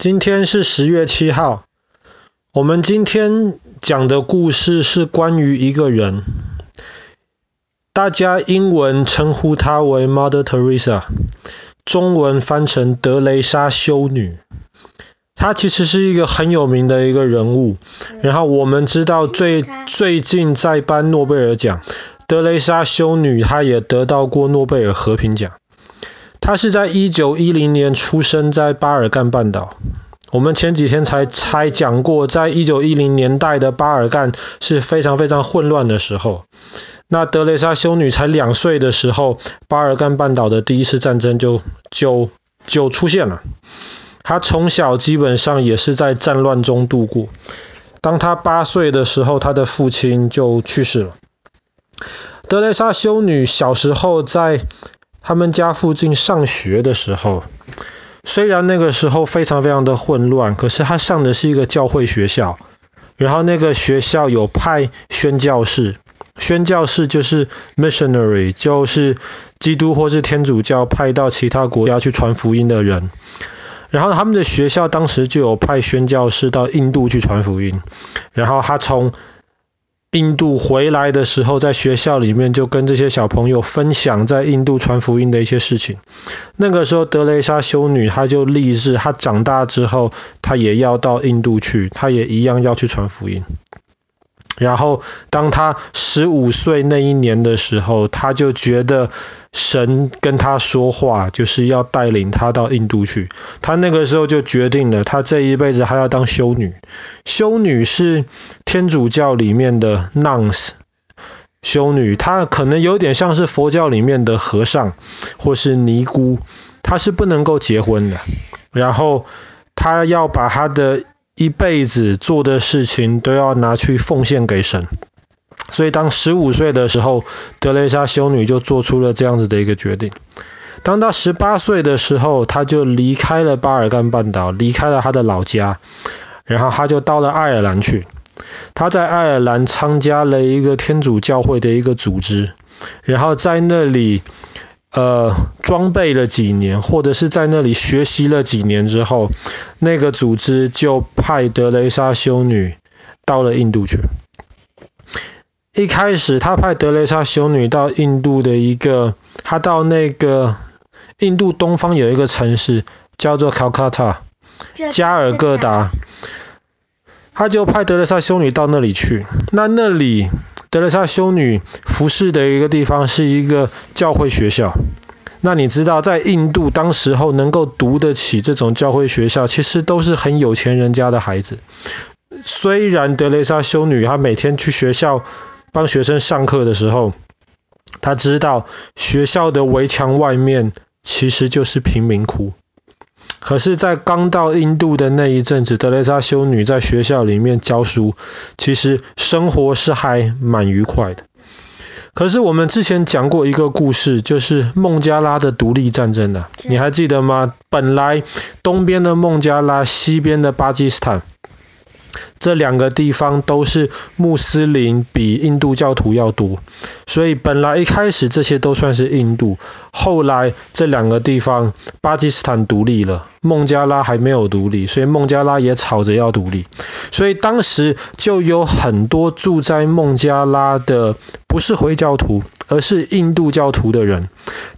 今天是十月七号。我们今天讲的故事是关于一个人，大家英文称呼她为 Mother Teresa，中文翻成德雷莎修女。她其实是一个很有名的一个人物。然后我们知道最最近在颁诺贝尔奖，德雷莎修女她也得到过诺贝尔和平奖。她是在一九一零年出生在巴尔干半岛。我们前几天才才讲过，在一九一零年代的巴尔干是非常非常混乱的时候。那德雷莎修女才两岁的时候，巴尔干半岛的第一次战争就就就出现了。她从小基本上也是在战乱中度过。当她八岁的时候，她的父亲就去世了。德雷莎修女小时候在他们家附近上学的时候，虽然那个时候非常非常的混乱，可是他上的是一个教会学校，然后那个学校有派宣教士，宣教士就是 missionary，就是基督或是天主教派到其他国家去传福音的人，然后他们的学校当时就有派宣教士到印度去传福音，然后他从印度回来的时候，在学校里面就跟这些小朋友分享在印度传福音的一些事情。那个时候，德雷莎修女她就立志，她长大之后，她也要到印度去，她也一样要去传福音。然后，当她十五岁那一年的时候，她就觉得。神跟他说话，就是要带领他到印度去。他那个时候就决定了，他这一辈子还要当修女。修女是天主教里面的 nuns，修女，她可能有点像是佛教里面的和尚或是尼姑，她是不能够结婚的。然后她要把她的一辈子做的事情都要拿去奉献给神。所以，当十五岁的时候，德雷莎修女就做出了这样子的一个决定。当她十八岁的时候，她就离开了巴尔干半岛，离开了她的老家，然后她就到了爱尔兰去。她在爱尔兰参加了一个天主教会的一个组织，然后在那里呃装备了几年，或者是在那里学习了几年之后，那个组织就派德雷莎修女到了印度去。一开始，他派德雷莎修女到印度的一个，他到那个印度东方有一个城市叫做 Calcutta，加尔各答，他就派德雷莎修女到那里去。那那里德雷莎修女服侍的一个地方是一个教会学校。那你知道，在印度当时候能够读得起这种教会学校，其实都是很有钱人家的孩子。虽然德雷莎修女她每天去学校。帮学生上课的时候，他知道学校的围墙外面其实就是贫民窟。可是，在刚到印度的那一阵子，德雷莎修女在学校里面教书，其实生活是还蛮愉快的。可是，我们之前讲过一个故事，就是孟加拉的独立战争的，你还记得吗？本来东边的孟加拉，西边的巴基斯坦。这两个地方都是穆斯林比印度教徒要多，所以本来一开始这些都算是印度，后来这两个地方巴基斯坦独立了，孟加拉还没有独立，所以孟加拉也吵着要独立，所以当时就有很多住在孟加拉的不是回教徒，而是印度教徒的人。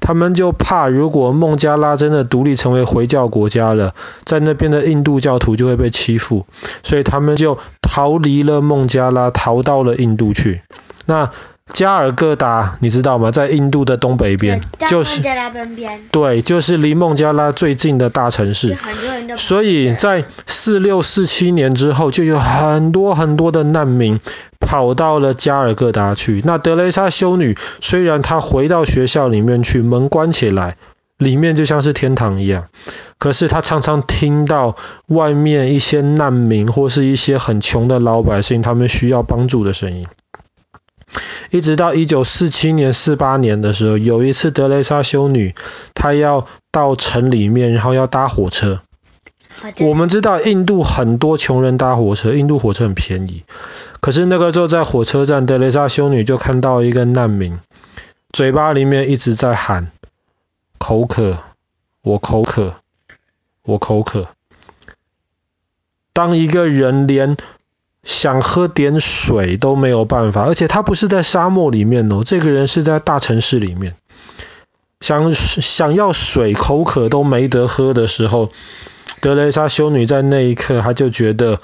他们就怕，如果孟加拉真的独立成为回教国家了，在那边的印度教徒就会被欺负，所以他们就逃离了孟加拉，逃到了印度去。那加尔各答你知道吗？在印度的东北边，就是对，就是离孟加拉最近的大城市。所以在四六四七年之后，就有很多很多的难民跑到了加尔各答去。那德雷莎修女虽然她回到学校里面去，门关起来，里面就像是天堂一样，可是她常常听到外面一些难民或是一些很穷的老百姓，他们需要帮助的声音。一直到一九四七年、四八年的时候，有一次德雷莎修女她要到城里面，然后要搭火车。我们知道印度很多穷人搭火车，印度火车很便宜。可是那个时候在火车站，德雷莎修女就看到一个难民，嘴巴里面一直在喊：“口渴，我口渴，我口渴。”当一个人连想喝点水都没有办法，而且他不是在沙漠里面哦，这个人是在大城市里面，想想要水口渴都没得喝的时候，德雷莎修女在那一刻，她就觉得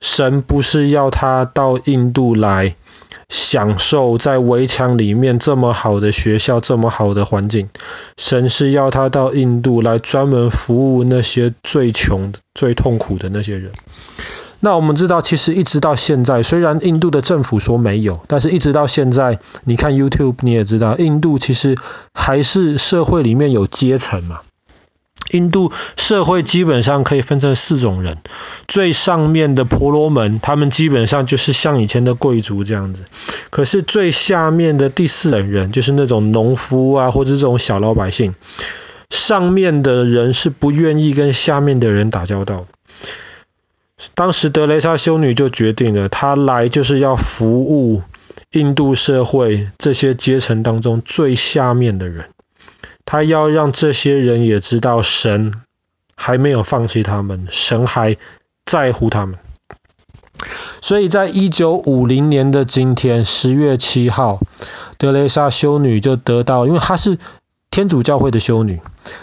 神不是要她到印度来。享受在围墙里面这么好的学校，这么好的环境。神是要他到印度来专门服务那些最穷、最痛苦的那些人。那我们知道，其实一直到现在，虽然印度的政府说没有，但是一直到现在，你看 YouTube 你也知道，印度其实还是社会里面有阶层嘛。印度社会基本上可以分成四种人，最上面的婆罗门，他们基本上就是像以前的贵族这样子。可是最下面的第四等人，就是那种农夫啊，或者这种小老百姓，上面的人是不愿意跟下面的人打交道。当时德雷莎修女就决定了，她来就是要服务印度社会这些阶层当中最下面的人。她要让这些人也知道，神还没有放弃他们，神还在乎他们。所以在一九五零年的今天，十月七号，德雷莎修女就得到，因为她是天主教会的修女，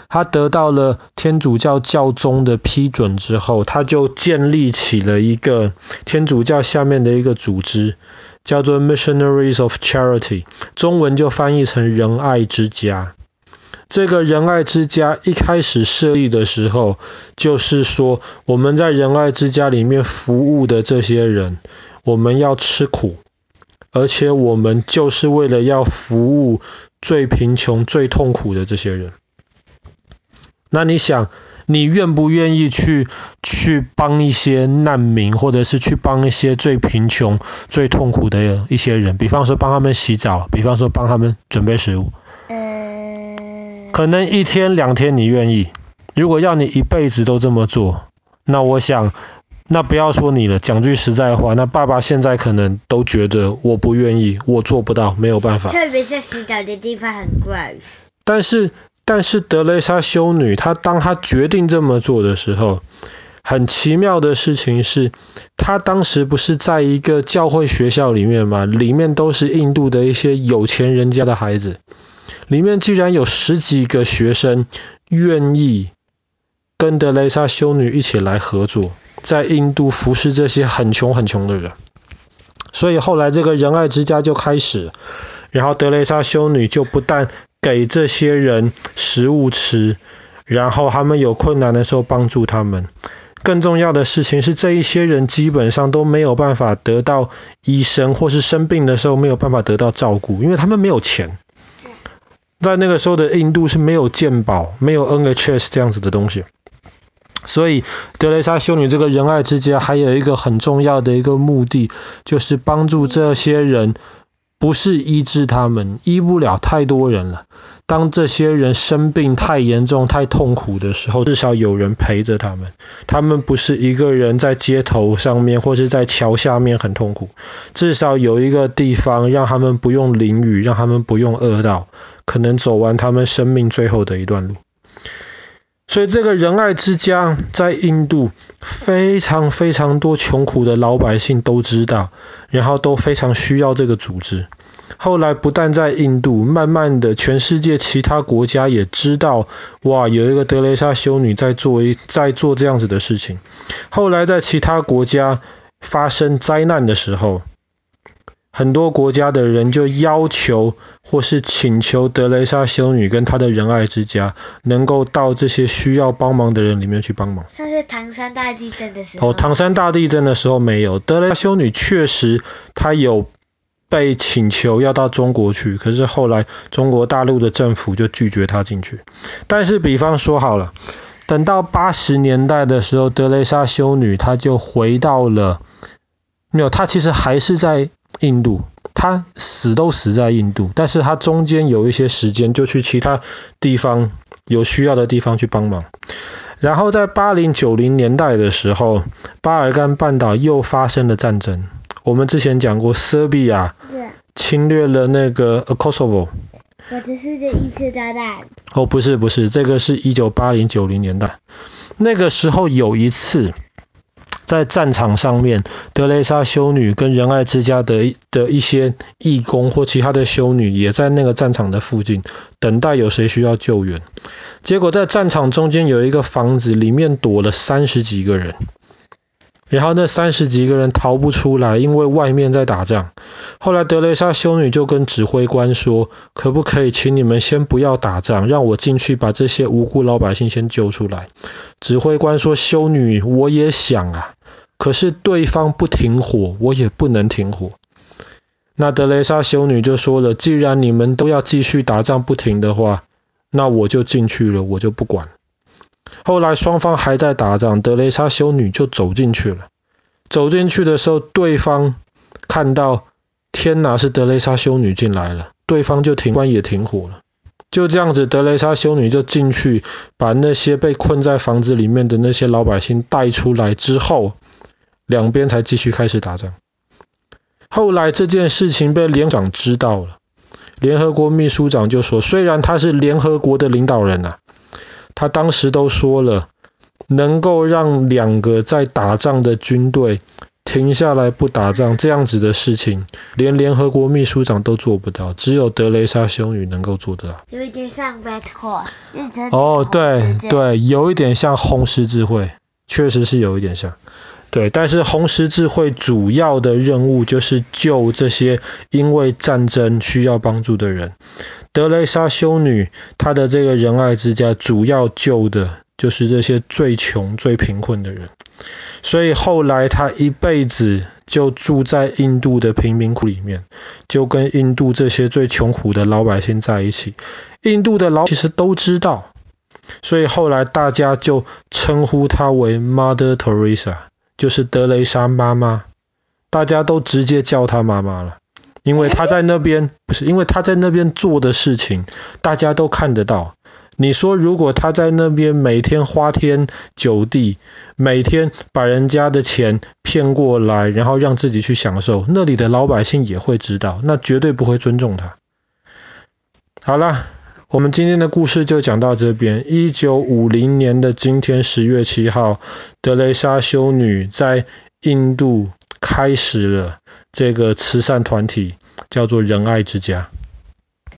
他得到了天主教教宗的批准之后，他就建立起了一个天主教下面的一个组织，叫做 Missionaries of Charity，中文就翻译成仁爱之家。这个仁爱之家一开始设立的时候，就是说我们在仁爱之家里面服务的这些人，我们要吃苦，而且我们就是为了要服务最贫穷、最痛苦的这些人。那你想，你愿不愿意去去帮一些难民，或者是去帮一些最贫穷、最痛苦的一些人？比方说帮他们洗澡，比方说帮他们准备食物。嗯可能一天两天你愿意，如果要你一辈子都这么做，那我想，那不要说你了，讲句实在话，那爸爸现在可能都觉得我不愿意，我做不到，没有办法。特别是洗澡的地方很 gross。但是，但是德雷莎修女她当她决定这么做的时候，很奇妙的事情是，她当时不是在一个教会学校里面吗？里面都是印度的一些有钱人家的孩子。里面居然有十几个学生愿意跟德雷莎修女一起来合作，在印度服侍这些很穷很穷的人。所以后来这个仁爱之家就开始，然后德雷莎修女就不但给这些人食物吃，然后他们有困难的时候帮助他们。更重要的事情是，这一些人基本上都没有办法得到医生，或是生病的时候没有办法得到照顾，因为他们没有钱。在那个时候的印度是没有健保、没有 NHS 这样子的东西，所以德雷莎修女这个仁爱之家还有一个很重要的一个目的，就是帮助这些人，不是医治他们，医不了太多人了。当这些人生病太严重、太痛苦的时候，至少有人陪着他们。他们不是一个人在街头上面或是在桥下面很痛苦，至少有一个地方让他们不用淋雨，让他们不用饿到。可能走完他们生命最后的一段路，所以这个仁爱之家在印度非常非常多穷苦的老百姓都知道，然后都非常需要这个组织。后来不但在印度，慢慢的全世界其他国家也知道，哇，有一个德雷莎修女在做一在做这样子的事情。后来在其他国家发生灾难的时候，很多国家的人就要求或是请求德雷莎修女跟她的仁爱之家能够到这些需要帮忙的人里面去帮忙。这是唐山大地震的时候。哦，唐山大地震的时候没有。德雷莎修女确实她有被请求要到中国去，可是后来中国大陆的政府就拒绝她进去。但是比方说好了，等到八十年代的时候，德雷莎修女她就回到了，没有，她其实还是在。印度，他死都死在印度，但是他中间有一些时间就去其他地方有需要的地方去帮忙。然后在八零九零年代的时候，巴尔干半岛又发生了战争。我们之前讲过，塞比亚侵略了那个 Kosovo。我只是这一次炸弹。哦，不是不是，这个是一九八零九零年代。那个时候有一次。在战场上面，德雷莎修女跟仁爱之家的的一些义工或其他的修女也在那个战场的附近，等待有谁需要救援。结果在战场中间有一个房子，里面躲了三十几个人。然后那三十几个人逃不出来，因为外面在打仗。后来德雷莎修女就跟指挥官说：“可不可以请你们先不要打仗，让我进去把这些无辜老百姓先救出来？”指挥官说：“修女，我也想啊，可是对方不停火，我也不能停火。”那德雷莎修女就说了：“既然你们都要继续打仗不停的话，那我就进去了，我就不管。”后来双方还在打仗，德雷莎修女就走进去了。走进去的时候，对方看到天哪，是德雷莎修女进来了，对方就停关也停火了。就这样子，德雷莎修女就进去，把那些被困在房子里面的那些老百姓带出来之后，两边才继续开始打仗。后来这件事情被联长知道了，联合国秘书长就说，虽然他是联合国的领导人啊。他当时都说了，能够让两个在打仗的军队停下来不打仗这样子的事情，连联合国秘书长都做不到，只有德雷莎修女能够做得到。有一点像 Red Cross，哦，对对，有一点像红十字会，确实是有一点像。对，但是红十字会主要的任务就是救这些因为战争需要帮助的人。德雷莎修女，她的这个仁爱之家主要救的就是这些最穷、最贫困的人，所以后来她一辈子就住在印度的贫民窟里面，就跟印度这些最穷苦的老百姓在一起。印度的老其实都知道，所以后来大家就称呼她为 Mother Teresa，就是德雷莎妈妈，大家都直接叫她妈妈了。因为她在那边，不是因为她在那边做的事情，大家都看得到。你说如果她在那边每天花天酒地，每天把人家的钱骗过来，然后让自己去享受，那里的老百姓也会知道，那绝对不会尊重她。好了，我们今天的故事就讲到这边。一九五零年的今天，十月七号，德雷莎修女在印度开始了。这个慈善团体叫做仁爱之家。